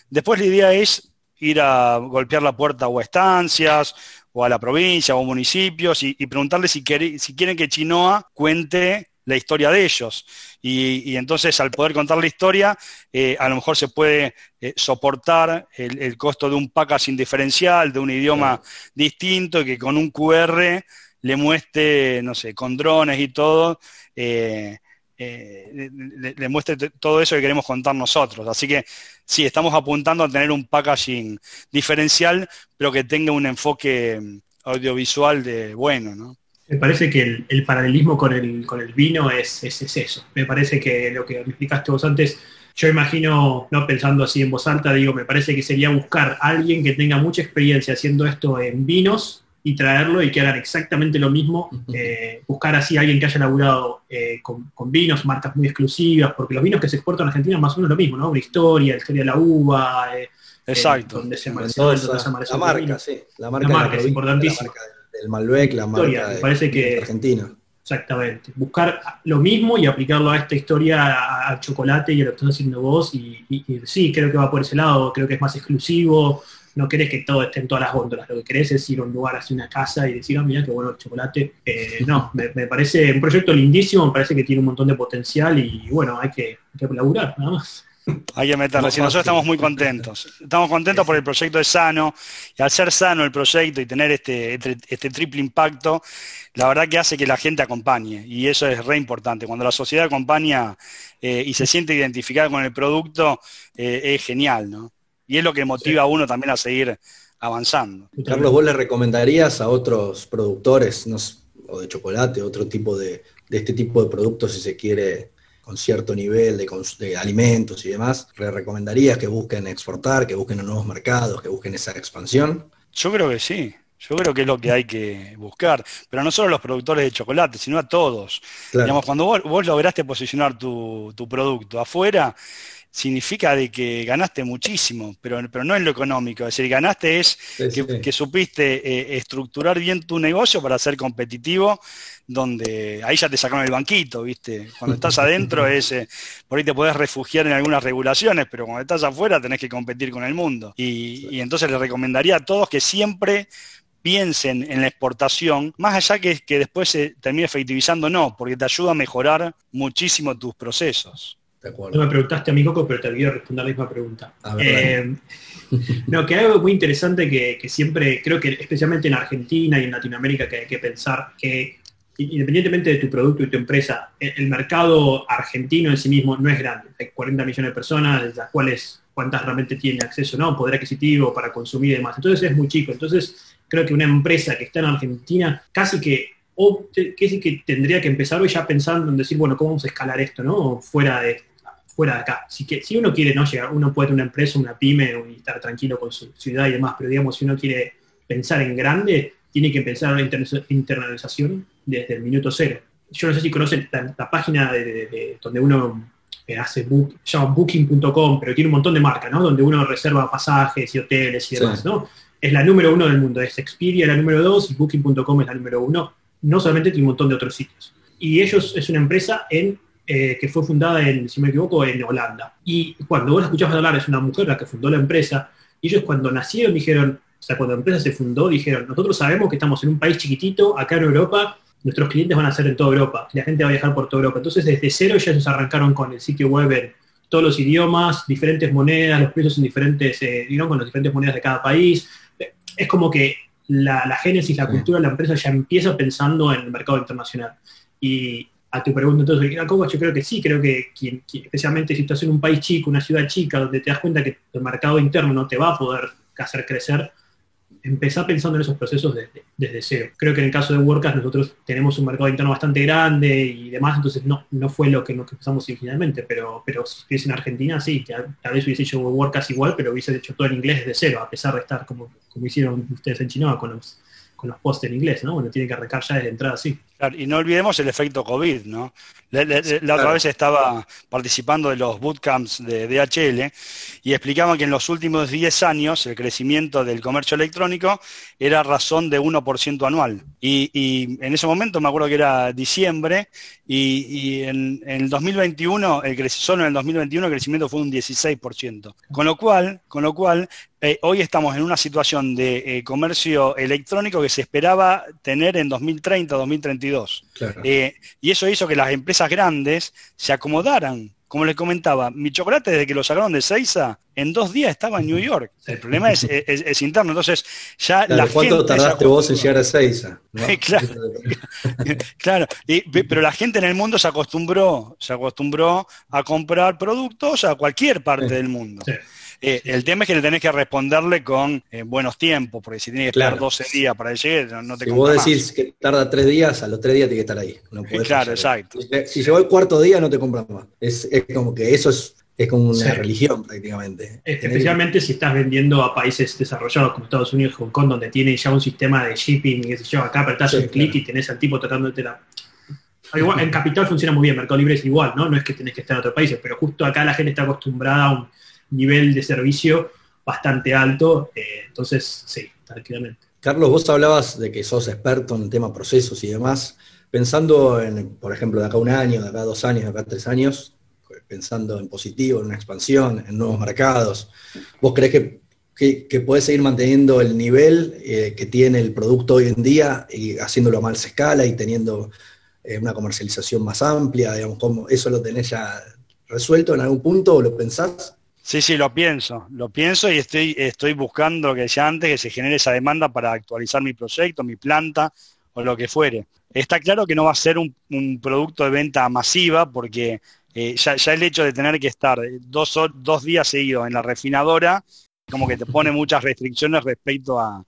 después la idea es ir a golpear la puerta o a estancias o a la provincia o municipios y, preguntarles si, si quieren que Chinoa cuente la historia de ellos. Y, entonces al poder contar la historia, eh, a lo mejor se puede eh, soportar el, costo de un packaging diferencial, de un idioma distinto, y que con un QR le muestre, no sé, con drones y todo, eh, le, muestre todo eso que queremos contar nosotros. Así que sí, estamos apuntando a tener un packaging diferencial, pero que tenga un enfoque mm, audiovisual de bueno, ¿no? Me parece que el, paralelismo con el, con el vino es, es, eso. Me parece que lo que explicaste vos antes, yo imagino, no pensando así en voz alta, digo, me parece que sería buscar a alguien que tenga mucha experiencia haciendo esto en vinos y traerlo y que hagan exactamente lo mismo. Eh, buscar así a alguien que haya laburado eh, con, vinos, marcas muy exclusivas, porque los vinos que se exportan a Argentina más o menos lo mismo, ¿no? Una historia, la historia de la uva. Eh, Exacto. donde se la marca, sí. La marca, es importantísima el Malbec, la marca parece que, Argentina. Exactamente. Buscar lo mismo y aplicarlo a esta historia al chocolate y a lo que estás haciendo vos. Y, sí, creo que va por ese lado, creo que es más exclusivo. No querés que todo esté en todas las góndolas. Lo que querés es ir a un lugar, hacia una casa y decir, ah, mira qué bueno el chocolate. Eh, no, me, parece un proyecto lindísimo, me parece que tiene un montón de potencial y bueno, hay que, hay que laburar, nada más. Hay que meterle. Si nosotros estamos muy contentos. Estamos contentos por el proyecto es sano. Y al ser sano el proyecto y tener este, este, este, triple impacto, la verdad que hace que la gente acompañe. Y eso es re importante. Cuando la sociedad acompaña eh, y se siente identificada con el producto, eh, es genial, ¿no? Y es lo que motiva a uno también a seguir avanzando. Carlos, ¿vos le recomendarías a otros productores, o de chocolate, otro tipo de, de este tipo de productos, si se quiere, con cierto nivel de, alimentos y demás, ¿le recomendarías que busquen exportar, que busquen nuevos mercados, que busquen esa expansión? Yo creo que sí. Yo creo que es lo que hay que buscar, pero no solo a los productores de chocolate, sino a todos. Digamos, cuando vos, lograste posicionar tu, tu producto afuera, significa de que ganaste muchísimo, pero, pero no en lo económico. Es decir, ganaste es que, supiste eh, estructurar bien tu negocio para ser competitivo, donde ahí ya te sacaron el banquito, ¿viste? Cuando estás adentro [laughs] es, eh, por ahí te podés refugiar en algunas regulaciones, pero cuando estás afuera tenés que competir con el mundo. Y, entonces les recomendaría a todos que siempre piensen en la exportación, más allá que, que después se termine efectivizando, no, porque te ayuda a mejorar muchísimo tus procesos. No me preguntaste a mi Coco, pero te olvidé responder la misma pregunta. Eh, no, que hay algo muy interesante que, siempre, creo que especialmente en Argentina y en Latinoamérica que hay que pensar que independientemente de tu producto y tu empresa, el, mercado argentino en sí mismo no es grande. Hay 40 millones de personas, de las cuales cuántas realmente tienen acceso, ¿no? Poder adquisitivo para consumir y demás. Entonces es muy chico. Entonces creo que una empresa que está en Argentina casi que o que, que tendría que empezar hoy ya pensando en decir, bueno, ¿cómo vamos a escalar esto, no? Fuera de fuera de acá. Si, que, si uno quiere no llegar, uno puede tener una empresa, una pyme y estar tranquilo con su ciudad y demás, pero digamos, si uno quiere pensar en grande, tiene que pensar en la internalización desde el minuto cero. Yo no sé si conocen la, página de, donde uno eh, hace book, llama booking.com, pero tiene un montón de marcas, ¿no? Donde uno reserva pasajes y hoteles y demás, ¿no? Es la número uno del mundo, es Expedia la número dos y booking.com es la número uno. No solamente tiene un montón de otros sitios. Y ellos es una empresa en eh, que fue fundada, en, si me equivoco, en Holanda. Y cuando vos escuchás hablar, es una mujer la que fundó la empresa, y ellos cuando nacieron dijeron, O sea, cuando la empresa se fundó, dijeron, nosotros sabemos que estamos en un país chiquitito, acá en Europa, nuestros clientes van a ser en toda Europa, la gente va a viajar por toda Europa. Entonces, desde cero ya ellos arrancaron con el sitio web en todos los idiomas, diferentes monedas, los precios en diferentes, eh, digamos, con las diferentes monedas de cada país. Es como que la, la génesis, la cultura de la empresa ya empieza pensando en el mercado internacional. Y a tu pregunta entonces, ¿cómo? yo creo que sí, creo que, especialmente si estás en un país chico, una ciudad chica, donde te das cuenta que el mercado interno no te va a poder hacer crecer, empezar pensando en esos procesos desde, desde, cero. Creo que en el caso de WordCast nosotros tenemos un mercado interno bastante grande y demás, entonces no, no fue lo que nos empezamos originalmente, pero, pero si estuviese en Argentina, sí, tal vez hubiese hecho WordCast igual, pero hubiese hecho todo en inglés desde cero, a pesar de estar como, como hicieron ustedes en Chinoa con los, con los posts en inglés, ¿no? Bueno, tienen que arrancar ya desde entrada, sí y no olvidemos el efecto COVID, ¿no? La, otra vez estaba participando de los bootcamps de DHL y explicaban que en los últimos 10 años el crecimiento del comercio electrónico era razón de 1% anual. Y, en ese momento me acuerdo que era diciembre y, en, el 2021, el, solo en el 2021 el crecimiento fue un 16%. Con lo cual, con lo cual eh, hoy estamos en una situación de eh, comercio electrónico que se esperaba tener en 2030, 2032 eh, y eso hizo que las empresas grandes se acomodaran. Como les comentaba, mi chocolate desde que lo sacaron de Seiza, en dos días estaba en New York. El problema es, [laughs] interno. Entonces, ya la ¿Cuánto tardaste vos en llegar a Seiza? [laughs] claro, [laughs] pero la gente en el mundo se acostumbró, se acostumbró a comprar productos a cualquier parte del mundo. Eh, el tema es que le tenés que responderle con eh, buenos tiempos, porque si tiene que esperar 12 días para llegar, no te Si vos decís que tarda 3 días, a los 3 días tiene que estar ahí. claro, exacto. Si, llegó el cuarto día, no te compras más. Es, como que eso es es como una religión prácticamente. Especialmente si estás vendiendo a países desarrollados como Estados Unidos Hong Kong, donde tienen ya un sistema de shipping, qué sé yo, acá apretás un clic y tenés al tipo tratando de la... Igual, en Capital funciona muy bien, Mercado Libre es igual, ¿no? No es que tenés que estar en otros países, pero justo acá la gente está acostumbrada a un nivel de servicio bastante alto, eh, entonces sí, tranquilamente. Carlos, vos hablabas de que sos experto en el tema procesos y demás, pensando en, por ejemplo, de acá un año, de acá dos años, de acá tres años, pensando en positivo, en una expansión, en nuevos mercados, ¿vos crees que, que, podés seguir manteniendo el nivel eh, que tiene el producto hoy en día y haciéndolo a más escala y teniendo eh, una comercialización más amplia? Digamos, ¿cómo, ¿Eso lo tenés ya resuelto en algún punto o lo pensás? Sí, sí, lo pienso, lo pienso y estoy, estoy buscando lo que decía antes, que se genere esa demanda para actualizar mi proyecto, mi planta o lo que fuere. Está claro que no va a ser un, producto de venta masiva porque eh, ya, el hecho de tener que estar dos, dos días seguidos en la refinadora, como que te pone [laughs] muchas restricciones respecto a,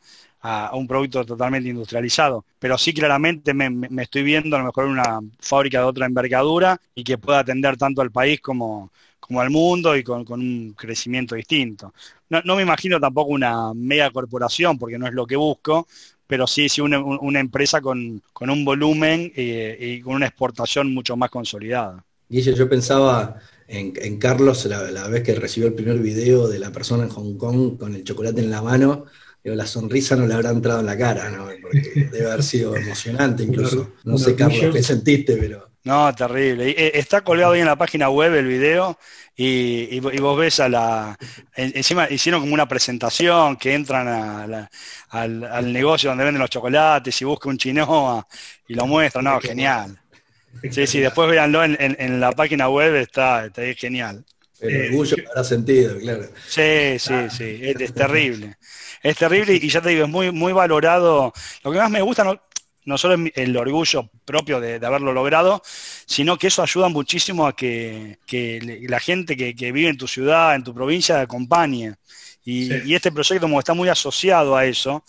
un producto totalmente industrializado. Pero sí claramente me, me, estoy viendo a lo mejor una fábrica de otra envergadura y que pueda atender tanto al país como, como al mundo y con, un crecimiento distinto. No, me imagino tampoco una mega corporación, porque no es lo que busco, pero sí, sí una, empresa con, un volumen eh, y con una exportación mucho más consolidada. Y yo pensaba en, Carlos la, vez que recibió el primer video de la persona en Hong Kong con el chocolate en la mano, pero la sonrisa no le habrá entrado en la cara, ¿no? Porque debe haber sido emocionante [laughs] incluso. No sé, Carlos, qué sentiste, pero... No, terrible. Eh, está colgado ahí en la página web el video y, vos ves a la... Encima hicieron como una presentación que entran al, negocio donde venden los chocolates y busca un chinoa y lo muestran. No, genial. Sí, sí, después véanlo en, la página web, está, está genial. El orgullo habrá sentido, claro. Sí, sí, sí, es, terrible. Es terrible y ya te digo, es muy, muy valorado. Lo que más me gusta, no, no solo el orgullo propio de, haberlo logrado, sino que eso ayuda muchísimo a que, la gente que, vive en tu ciudad, en tu provincia, acompañe. Y, este proyecto, como está muy asociado a eso,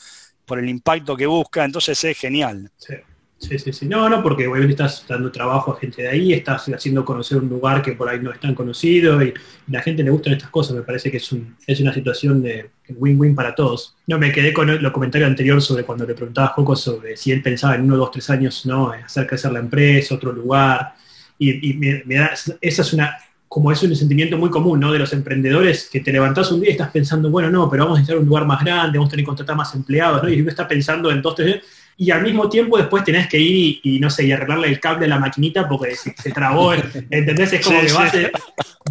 por el impacto que busca, entonces es genial. Sí, sí, sí. No, no, porque obviamente estás dando trabajo a gente de ahí, estás haciendo conocer un lugar que por ahí no es tan conocido y, la gente le gustan estas cosas. Me parece que es, una situación de win-win para todos. No, me quedé con el, comentario anterior sobre cuando le preguntaba a Joco sobre si él pensaba en uno, dos, tres años, ¿no? Hacer crecer la empresa, otro lugar. Y, me, da, esa es una, como es un sentimiento muy común, ¿no? De los emprendedores que te levantás un día y estás pensando, bueno, no, pero vamos a necesitar un lugar más grande, vamos a tener que contratar más empleados, ¿no? Y uno está pensando en dos, tres y al mismo tiempo después tenés que ir y, no sé, y arreglarle el cable a la maquinita porque se, trabó, [laughs] ¿entendés? Es como que vas,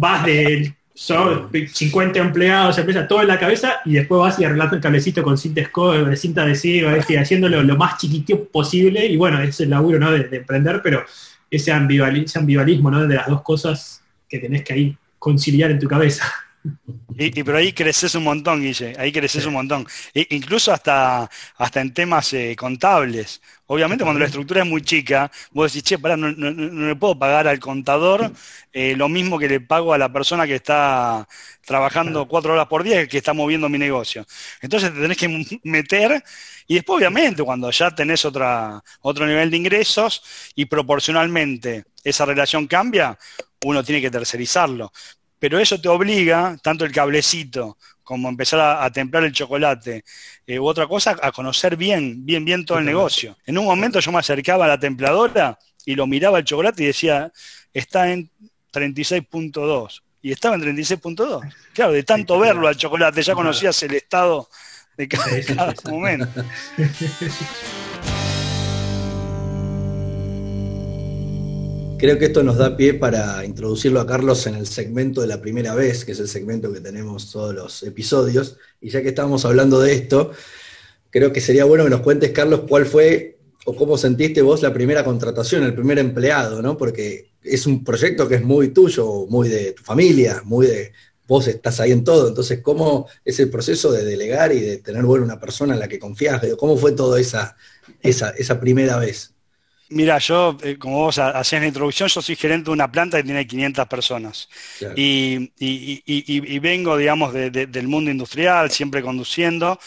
vas, del son 50 empleados, empresa, todo en la cabeza, y después vas y arreglando el cablecito con cinta de cinta adhesiva, haciéndolo lo más chiquitito posible, y bueno, es el laburo ¿no? de, emprender, pero ese, ambivalismo ¿no? de las dos cosas que tenés que ahí conciliar en tu cabeza. Y, pero ahí creces un montón, Guille, ahí creces un montón. incluso hasta, hasta en temas eh, contables. Obviamente cuando la estructura es muy chica, vos decís, che, pará, no, le puedo pagar al contador eh, lo mismo que le pago a la persona que está trabajando cuatro horas por día, que está moviendo mi negocio. Entonces te tenés que meter y después obviamente cuando ya tenés otra, otro nivel de ingresos y proporcionalmente esa relación cambia, uno tiene que tercerizarlo pero eso te obliga, tanto el cablecito como empezar a, templar el chocolate eh, u otra cosa, a conocer bien, bien, bien todo el negocio. En un momento yo me acercaba a la templadora y lo miraba el chocolate y decía, está en 36.2. Y estaba en 36.2. Claro, de tanto verlo al chocolate, ya conocías el estado de cada momento. [laughs] Creo que esto nos da pie para introducirlo a Carlos en el segmento de la primera vez, que es el segmento que tenemos todos los episodios. Y ya que estamos hablando de esto, creo que sería bueno que nos cuentes, Carlos, cuál fue o cómo sentiste vos la primera contratación, el primer empleado, ¿no? Porque es un proyecto que es muy tuyo, muy de tu familia, muy de vos estás ahí en todo. Entonces, ¿cómo es el proceso de delegar y de tener bueno una persona en la que confías? ¿Cómo fue toda esa, esa primera vez? Mira, yo, eh, como vos hacías la introducción, yo soy gerente de una planta que tiene 500 personas. Y, vengo, digamos, del mundo industrial, siempre conduciendo.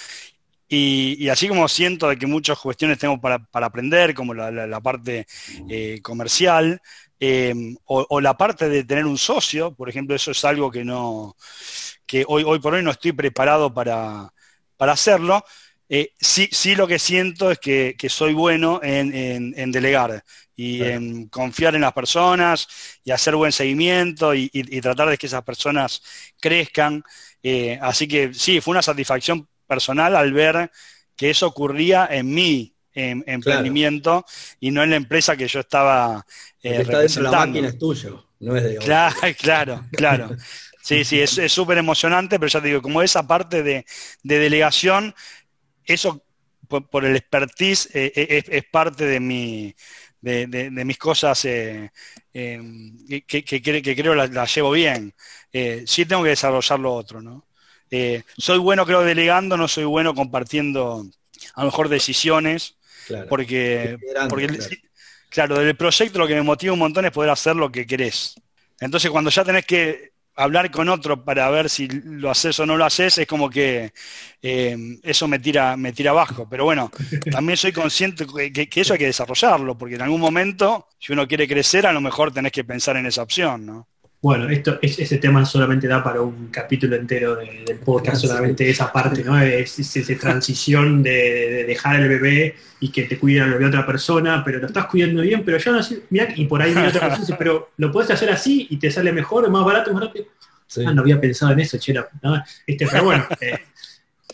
Y, así como siento de que muchas cuestiones tengo para, aprender, como la, parte eh, comercial, em, o, la parte de tener un socio, por ejemplo, eso es algo que no, que hoy, hoy por hoy no estoy preparado para, para hacerlo. Eh, sí, sí lo que siento es que, soy bueno en, delegar y en confiar en las personas y hacer buen seguimiento y, tratar de que esas personas crezcan. Eh, así que sí, fue una satisfacción personal al ver que eso ocurría en mi emprendimiento y no en la empresa que yo estaba eh, representando. la máquina es tuyo, no es de [laughs] Claro, claro, claro. [laughs] Sí, sí, es súper emocionante, pero ya te digo, como esa parte de, de delegación eso por, el expertise eh, eh, es, parte de, mi, de, mis cosas eh, em, que, creo las llevo bien. sí tengo que desarrollar lo otro, ¿no? soy bueno, creo, delegando, no soy bueno compartiendo a lo mejor decisiones, porque, claro. del proyecto lo que me motiva un montón es poder hacer lo que querés. Entonces, cuando ya tenés que hablar con otro para ver si lo haces o no lo haces, es como que eh, eso me tira, me tira abajo. Pero bueno, [laughs] también soy consciente que, que, eso hay que desarrollarlo, porque en algún momento, si uno quiere crecer, a lo mejor tenés que pensar en esa opción, ¿no? Bueno, esto, ese tema solamente da para un capítulo entero del podcast, solamente esa parte, ¿no? Es, esa transición de, dejar el bebé y que te cuida el bebé otra persona, pero lo estás cuidando bien, pero yo no sé, mira, y por ahí viene otra persona dice, pero lo puedes hacer así y te sale mejor, más barato, más rápido. Ah, no había pensado en eso, chera. Este, pero bueno, [laughs] eh,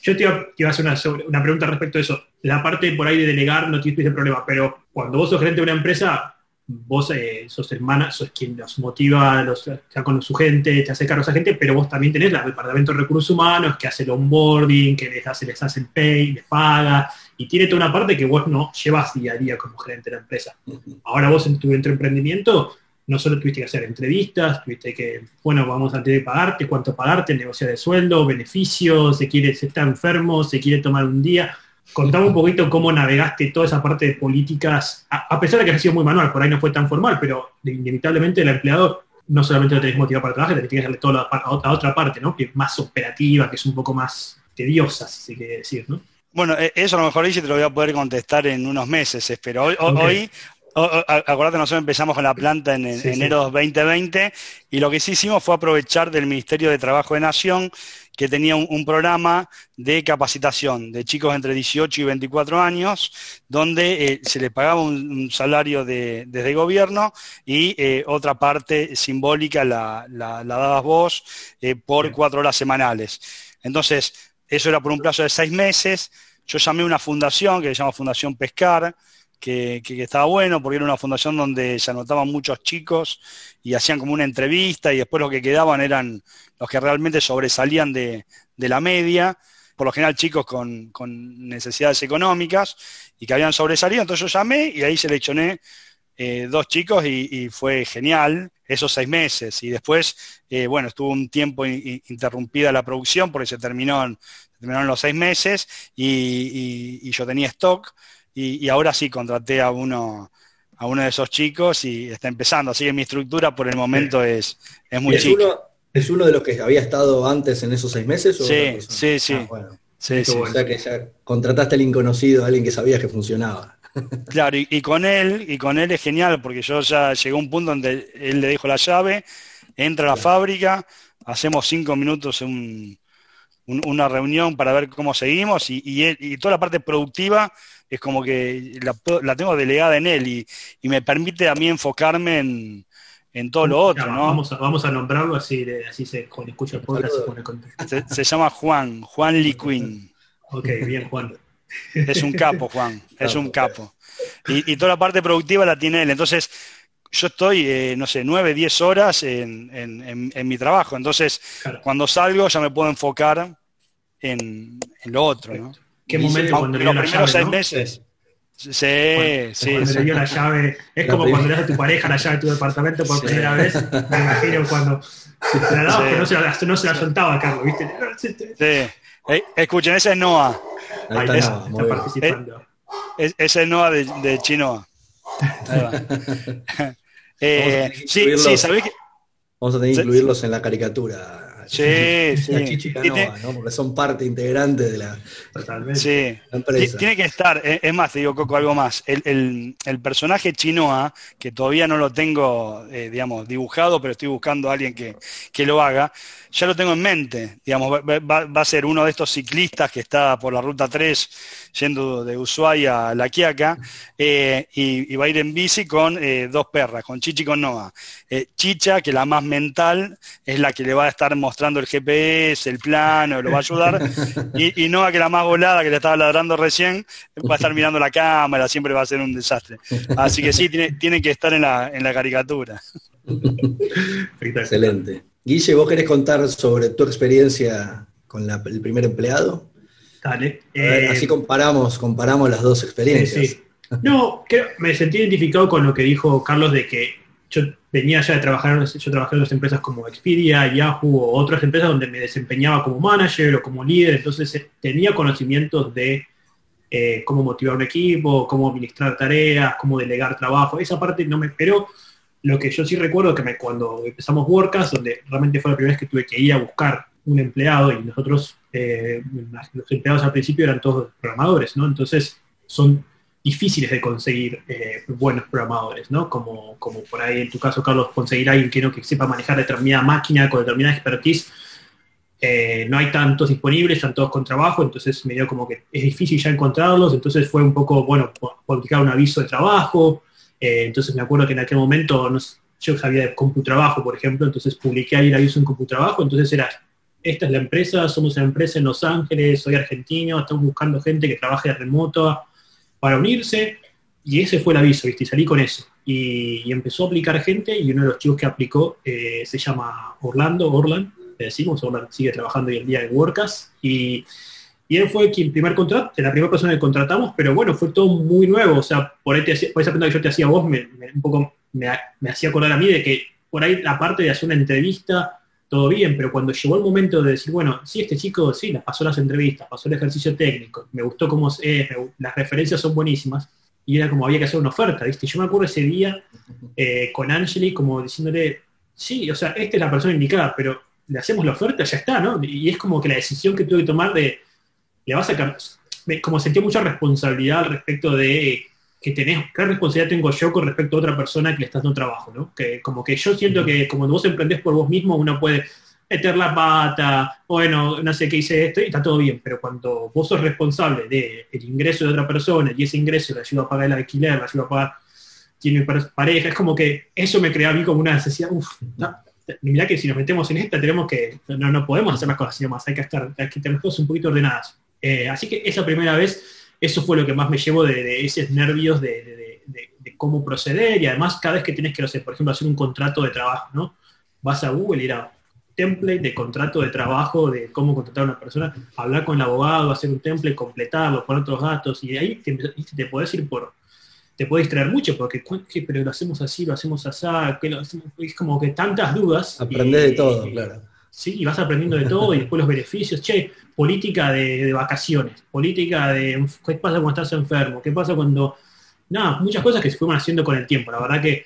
yo te iba, a hacer una, una, pregunta respecto a eso. La parte por ahí de delegar no tienes problema, pero cuando vos sos gerente de una empresa, vos eh, sos hermana, sos quien los motiva, los, está con su gente, te hace cargo a esa gente, pero vos también tenés el departamento de recursos humanos que hace el onboarding, que les hace, les hace el pay, les paga, y tiene toda una parte que vos no llevas día a día como gerente de la empresa. Ahora vos en tu emprendimiento no solo tuviste que hacer entrevistas, tuviste que, bueno, vamos antes de pagarte, cuánto pagarte, negociar de sueldo, beneficios, se quiere, se está enfermo, se quiere tomar un día Contame un poquito cómo navegaste toda esa parte de políticas, a, pesar de que ha sido muy manual, por ahí no fue tan formal, pero inevitablemente el empleador no solamente lo tenés motivado para trabajar, tenés que darle toda la, a otra parte, ¿no? Que es más operativa, que es un poco más tediosa, si se quiere decir, ¿no? Bueno, e, eso a lo mejor dice te lo voy a poder contestar en unos meses, pero hoy, hoy acuérdate, nosotros empezamos con la planta en, enero de 2020 y lo que sí hicimos fue aprovechar del Ministerio de Trabajo de Nación que tenía un, programa de capacitación de chicos entre 18 y 24 años, donde eh, se les pagaba un, salario de, desde el gobierno y eh, otra parte simbólica la, la, dabas vos eh, por cuatro horas semanales. Entonces, eso era por un plazo de seis meses. Yo llamé a una fundación que se llama Fundación Pescar, que, estaba bueno porque era una fundación donde se anotaban muchos chicos y hacían como una entrevista y después los que quedaban eran los que realmente sobresalían de, la media, por lo general chicos con, necesidades económicas y que habían sobresalido, entonces yo llamé y ahí seleccioné eh, dos chicos y, fue genial esos seis meses. Y después, eh, bueno, estuvo un tiempo interrumpida la producción porque se terminó, terminaron los seis meses y, yo tenía stock y, ahora sí contraté a uno a uno de esos chicos y está empezando. Así que mi estructura por el momento es, es muy chica. Uno, ¿Es uno de los que había estado antes en esos seis meses? sí, sí, sí. Ah, bueno. sí, O sea que ya contrataste al inconocido, a alguien que sabía que funcionaba. Claro, y, con él, y con él es genial, porque yo ya llegó a un punto donde él le dijo la llave, entra a la fábrica, hacemos cinco minutos una reunión para ver cómo seguimos, y, toda la parte productiva es como que la, tengo delegada en él, y, me permite a mí enfocarme en, todo lo otro, ¿no? Vamos a, vamos a nombrarlo así, así se escucha el podcast se pone. Se, llama Juan, Juan Lee Quinn. Ok, bien, Juan. Es un capo, Juan, es un capo. Y, toda la parte productiva la tiene él. Entonces, yo estoy, eh, no sé, nueve, diez horas en, mi trabajo. Entonces, cuando salgo ya me puedo enfocar en, lo otro, ¿no? ¿Qué momento cuando los primeros seis meses? Sí, sí. Cuando le dio la llave, es como cuando le das a tu pareja la llave de tu departamento por primera vez, me imagino cuando la dabas, pero no se la, no se la soltaba, Carlos, ¿viste? Sí. Eh, escuchen, ese es Noah. Ahí está, participando. Es, ese es Noah de, Chinoa. [laughs] eh, sí, sí, ¿sabés que... Vamos a tener que incluirlos en la caricatura. Sí, sí. ¿no? Porque son parte integrante de la, sí. empresa. Tiene que estar, eh, es más, te digo, Coco, algo más. El, personaje Chinoa, que todavía no lo tengo, eh, digamos, dibujado, pero estoy buscando a alguien que, que lo haga, ya lo tengo en mente. Digamos, va, a ser uno de estos ciclistas que está por la ruta 3 yendo de Ushuaia a La Quiaca eh, y, va a ir en bici con eh, dos perras, con Chichi y con Noah. Eh, Chicha, que la más mental, es la que le va a estar mostrando el GPS, el plano, lo va a ayudar. [laughs] Y, y Noah, que la más volada, que le estaba ladrando recién, va a estar mirando la cámara, siempre va a ser un desastre. Así que sí, tiene, tiene que estar en la, en la caricatura. Excelente. Guille, ¿vos querés contar sobre tu experiencia con el primer empleado? Dale. Eh, así comparamos, comparamos las dos experiencias. No, me sentí identificado con lo que dijo Carlos de que yo venía ya de trabajar, yo trabajé en las empresas como Expedia, Yahoo o otras empresas donde me desempeñaba como manager o como líder, entonces eh, tenía conocimientos de eh, cómo motivar un equipo, cómo administrar tareas, cómo delegar trabajo. Esa parte no me, pero lo que yo sí recuerdo que me, cuando empezamos WordCast, donde realmente fue la primera vez que tuve que ir a buscar un empleado y nosotros, eh, los empleados al principio eran todos programadores, ¿no? Entonces son difíciles de conseguir eh, buenos programadores, ¿no? Como, como por ahí en tu caso, Carlos, conseguir a alguien que, ¿no? que sepa manejar determinada máquina con determinada expertise. Eh, no hay tantos disponibles, están todos con trabajo, entonces me dio como que es difícil ya encontrarlos, entonces fue un poco, bueno, publicar un aviso de trabajo, eh, entonces me acuerdo que en aquel momento yo sabía de CompuTrabajo, por ejemplo, entonces publiqué ahí el aviso en CompuTrabajo, entonces era, esta es la empresa, somos una empresa en Los Ángeles, soy argentino, estamos buscando gente que trabaje de remoto para unirse, y ese fue el aviso, ¿viste? Y salí con eso. Y, empezó a aplicar gente, y uno de los chicos que aplicó eh, se llama Orlando, Orland, le decimos, Orland sigue trabajando hoy en día en WordCast, y y él fue quien primer contrato, la primera persona que contratamos, pero bueno, fue todo muy nuevo, o sea, por, ahí por esa pregunta que yo te hacía a vos, me, un poco me, hacía acordar a mí de que por ahí la parte de hacer una entrevista, todo bien, pero cuando llegó el momento de decir, bueno, sí, este chico, sí, las pasó las entrevistas, pasó el ejercicio técnico, me gustó cómo es, las referencias son buenísimas, y era como había que hacer una oferta, ¿viste? Yo me acuerdo ese día eh, con Angeli como diciéndole, sí, o sea, esta es la persona indicada, pero le hacemos la oferta, ya está, ¿no? Y es como que la decisión que tuve que tomar de le vas a como sentí mucha responsabilidad al respecto de que tenés, qué responsabilidad tengo yo con respecto a otra persona que le estás dando trabajo, ¿no? Que como que yo siento que como vos emprendés por vos mismo, uno puede meter la pata, bueno, no sé qué hice esto, y está todo bien, pero cuando vos sos responsable del ingreso de otra persona y ese ingreso le ayuda a pagar el alquiler, le ayuda a pagar, tiene pareja, es como que eso me crea a mí como una necesidad, uff, no, mirá que si nos metemos en esta tenemos que, no, no podemos hacer las cosas así más, hay que estar, hay que tener cosas un poquito ordenadas. Eh, así que esa primera vez eso fue lo que más me llevo de, esos nervios de, cómo proceder y además cada vez que tienes que, no sé, por ejemplo, hacer un contrato de trabajo, ¿no? Vas a Google y ir a template de contrato de trabajo, de cómo contratar a una persona, hablar con el abogado, hacer un template, completarlo, poner otros datos, y ahí te, te puedes ir por, te puede distraer mucho, porque pero lo hacemos así, lo hacemos así, es como que tantas dudas. Aprendes de todo, claro. Sí, y vas aprendiendo de todo, y después los beneficios, che, política de, vacaciones, política de qué pasa cuando estás enfermo, qué pasa cuando... Nada, muchas cosas que se fueron haciendo con el tiempo. La verdad que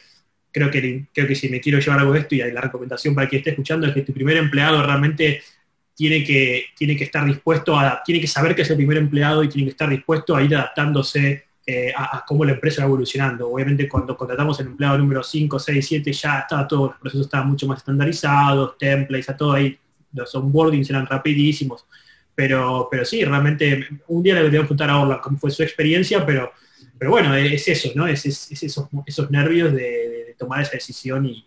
creo que, creo que si me quiero llevar algo de esto, y la recomendación para quien esté escuchando es que tu primer empleado realmente tiene que, tiene que estar dispuesto a, tiene que saber que es el primer empleado y tiene que estar dispuesto a ir adaptándose eh, a, cómo la empresa va evolucionando. Obviamente cuando contratamos el empleado número 5, 6, 7 ya está todo, los procesos estaban mucho más estandarizados, templates, está todo ahí, los onboardings eran rapidísimos. Pero, pero sí, realmente un día le voy a preguntar a Orla cómo fue su experiencia, pero, pero bueno, es eso, ¿no? Es, esos, esos nervios de, tomar esa decisión y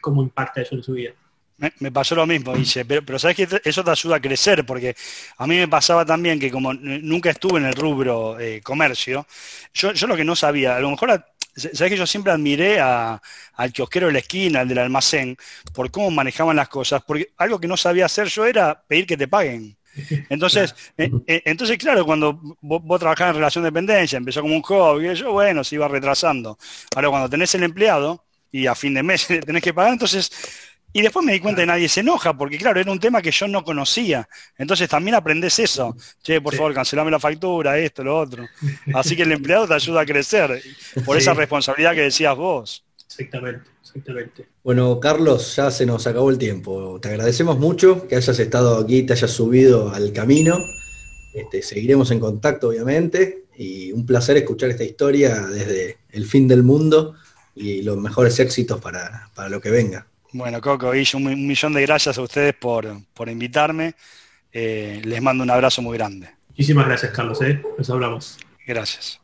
cómo impacta eso en su vida. Me, pasó lo mismo, dice, pero, pero sabes que eso te ayuda a crecer, porque a mí me pasaba también que como nunca estuve en el rubro eh, comercio, yo, yo lo que no sabía, a lo mejor, sabes que yo siempre admiré a, al kiosquero de la esquina, al del almacén, por cómo manejaban las cosas, porque algo que no sabía hacer yo era pedir que te paguen. [laughs] Entonces, eh, eh, entonces claro, cuando vos, vos, en relación de dependencia, empezó como un hobby, yo, bueno, se iba retrasando. Ahora, cuando tenés el empleado y a fin de mes [laughs] tenés que pagar, entonces y después me di cuenta que nadie se enoja, porque claro, era un tema que yo no conocía. Entonces también aprendes eso. Che, por favor, cancelame la factura, esto, lo otro. Así que el empleado te ayuda a crecer por esa responsabilidad que decías vos. Exactamente, exactamente. Bueno, Carlos, ya se nos acabó el tiempo. Te agradecemos mucho que hayas estado aquí, te hayas subido al camino. Este, seguiremos en contacto, obviamente, y un placer escuchar esta historia desde el fin del mundo y los mejores éxitos para, para lo que venga. Bueno, Coco, y un, millón de gracias a ustedes por, invitarme. Eh, les mando un abrazo muy grande. Muchísimas gracias, Carlos. ¿eh? Nos hablamos. Gracias.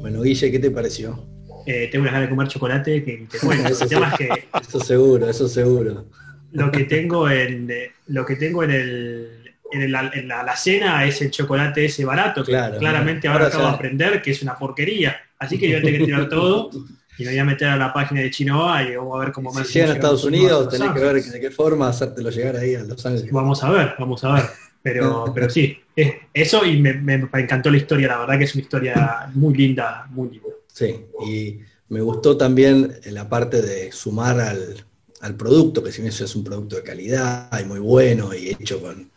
Bueno, Guille, ¿qué te pareció? Eh, tengo unas ganas de comer chocolate que te cuento. [laughs] eso, eso seguro, eso seguro. Lo que tengo en, lo que tengo en el en la, en la alacena es el chocolate ese barato, que claramente ahora, acabo de aprender que es una porquería. Así que yo tengo que tirar todo y me voy a meter a la página de Chinoa y vamos a ver cómo me Si llegan a Estados Unidos, tenés que ver de qué forma hacértelo llegar ahí a Los Ángeles. Vamos a ver, vamos a ver. Pero, [laughs] pero sí, eso y me, me, encantó la historia, la verdad que es una historia muy linda, muy linda. Sí, y me gustó también la parte de sumar al, al producto, que si bien eso es un producto de calidad y muy bueno y hecho con,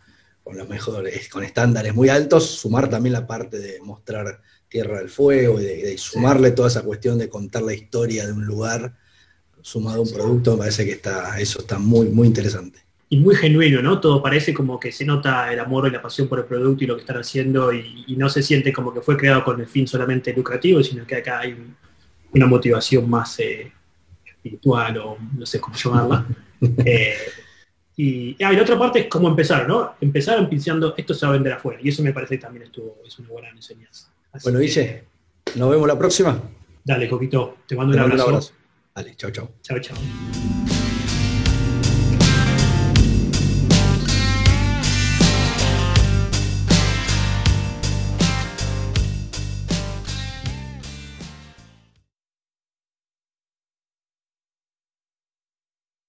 con los mejores, con estándares muy altos, sumar también la parte de mostrar Tierra del Fuego y de, sumarle toda esa cuestión de contar la historia de un lugar sumado a un producto, me parece que está, eso está muy, muy interesante. Y muy genuino, ¿no? Todo parece como que se nota el amor y la pasión por el producto y lo que están haciendo y, no se siente como que fue creado con el fin solamente lucrativo, sino que acá hay una motivación más eh, espiritual o no sé cómo llamarla. Eh, [laughs] y, ah, la otra parte es cómo empezar, ¿no? Empezaron pensando, esto se va a vender afuera. Y eso me parece que también estuvo, es una buena enseñanza. bueno, Guille, nos vemos la próxima. Dale, Coquito, te mando un abrazo. Dale, chao, chao. Chao, chao.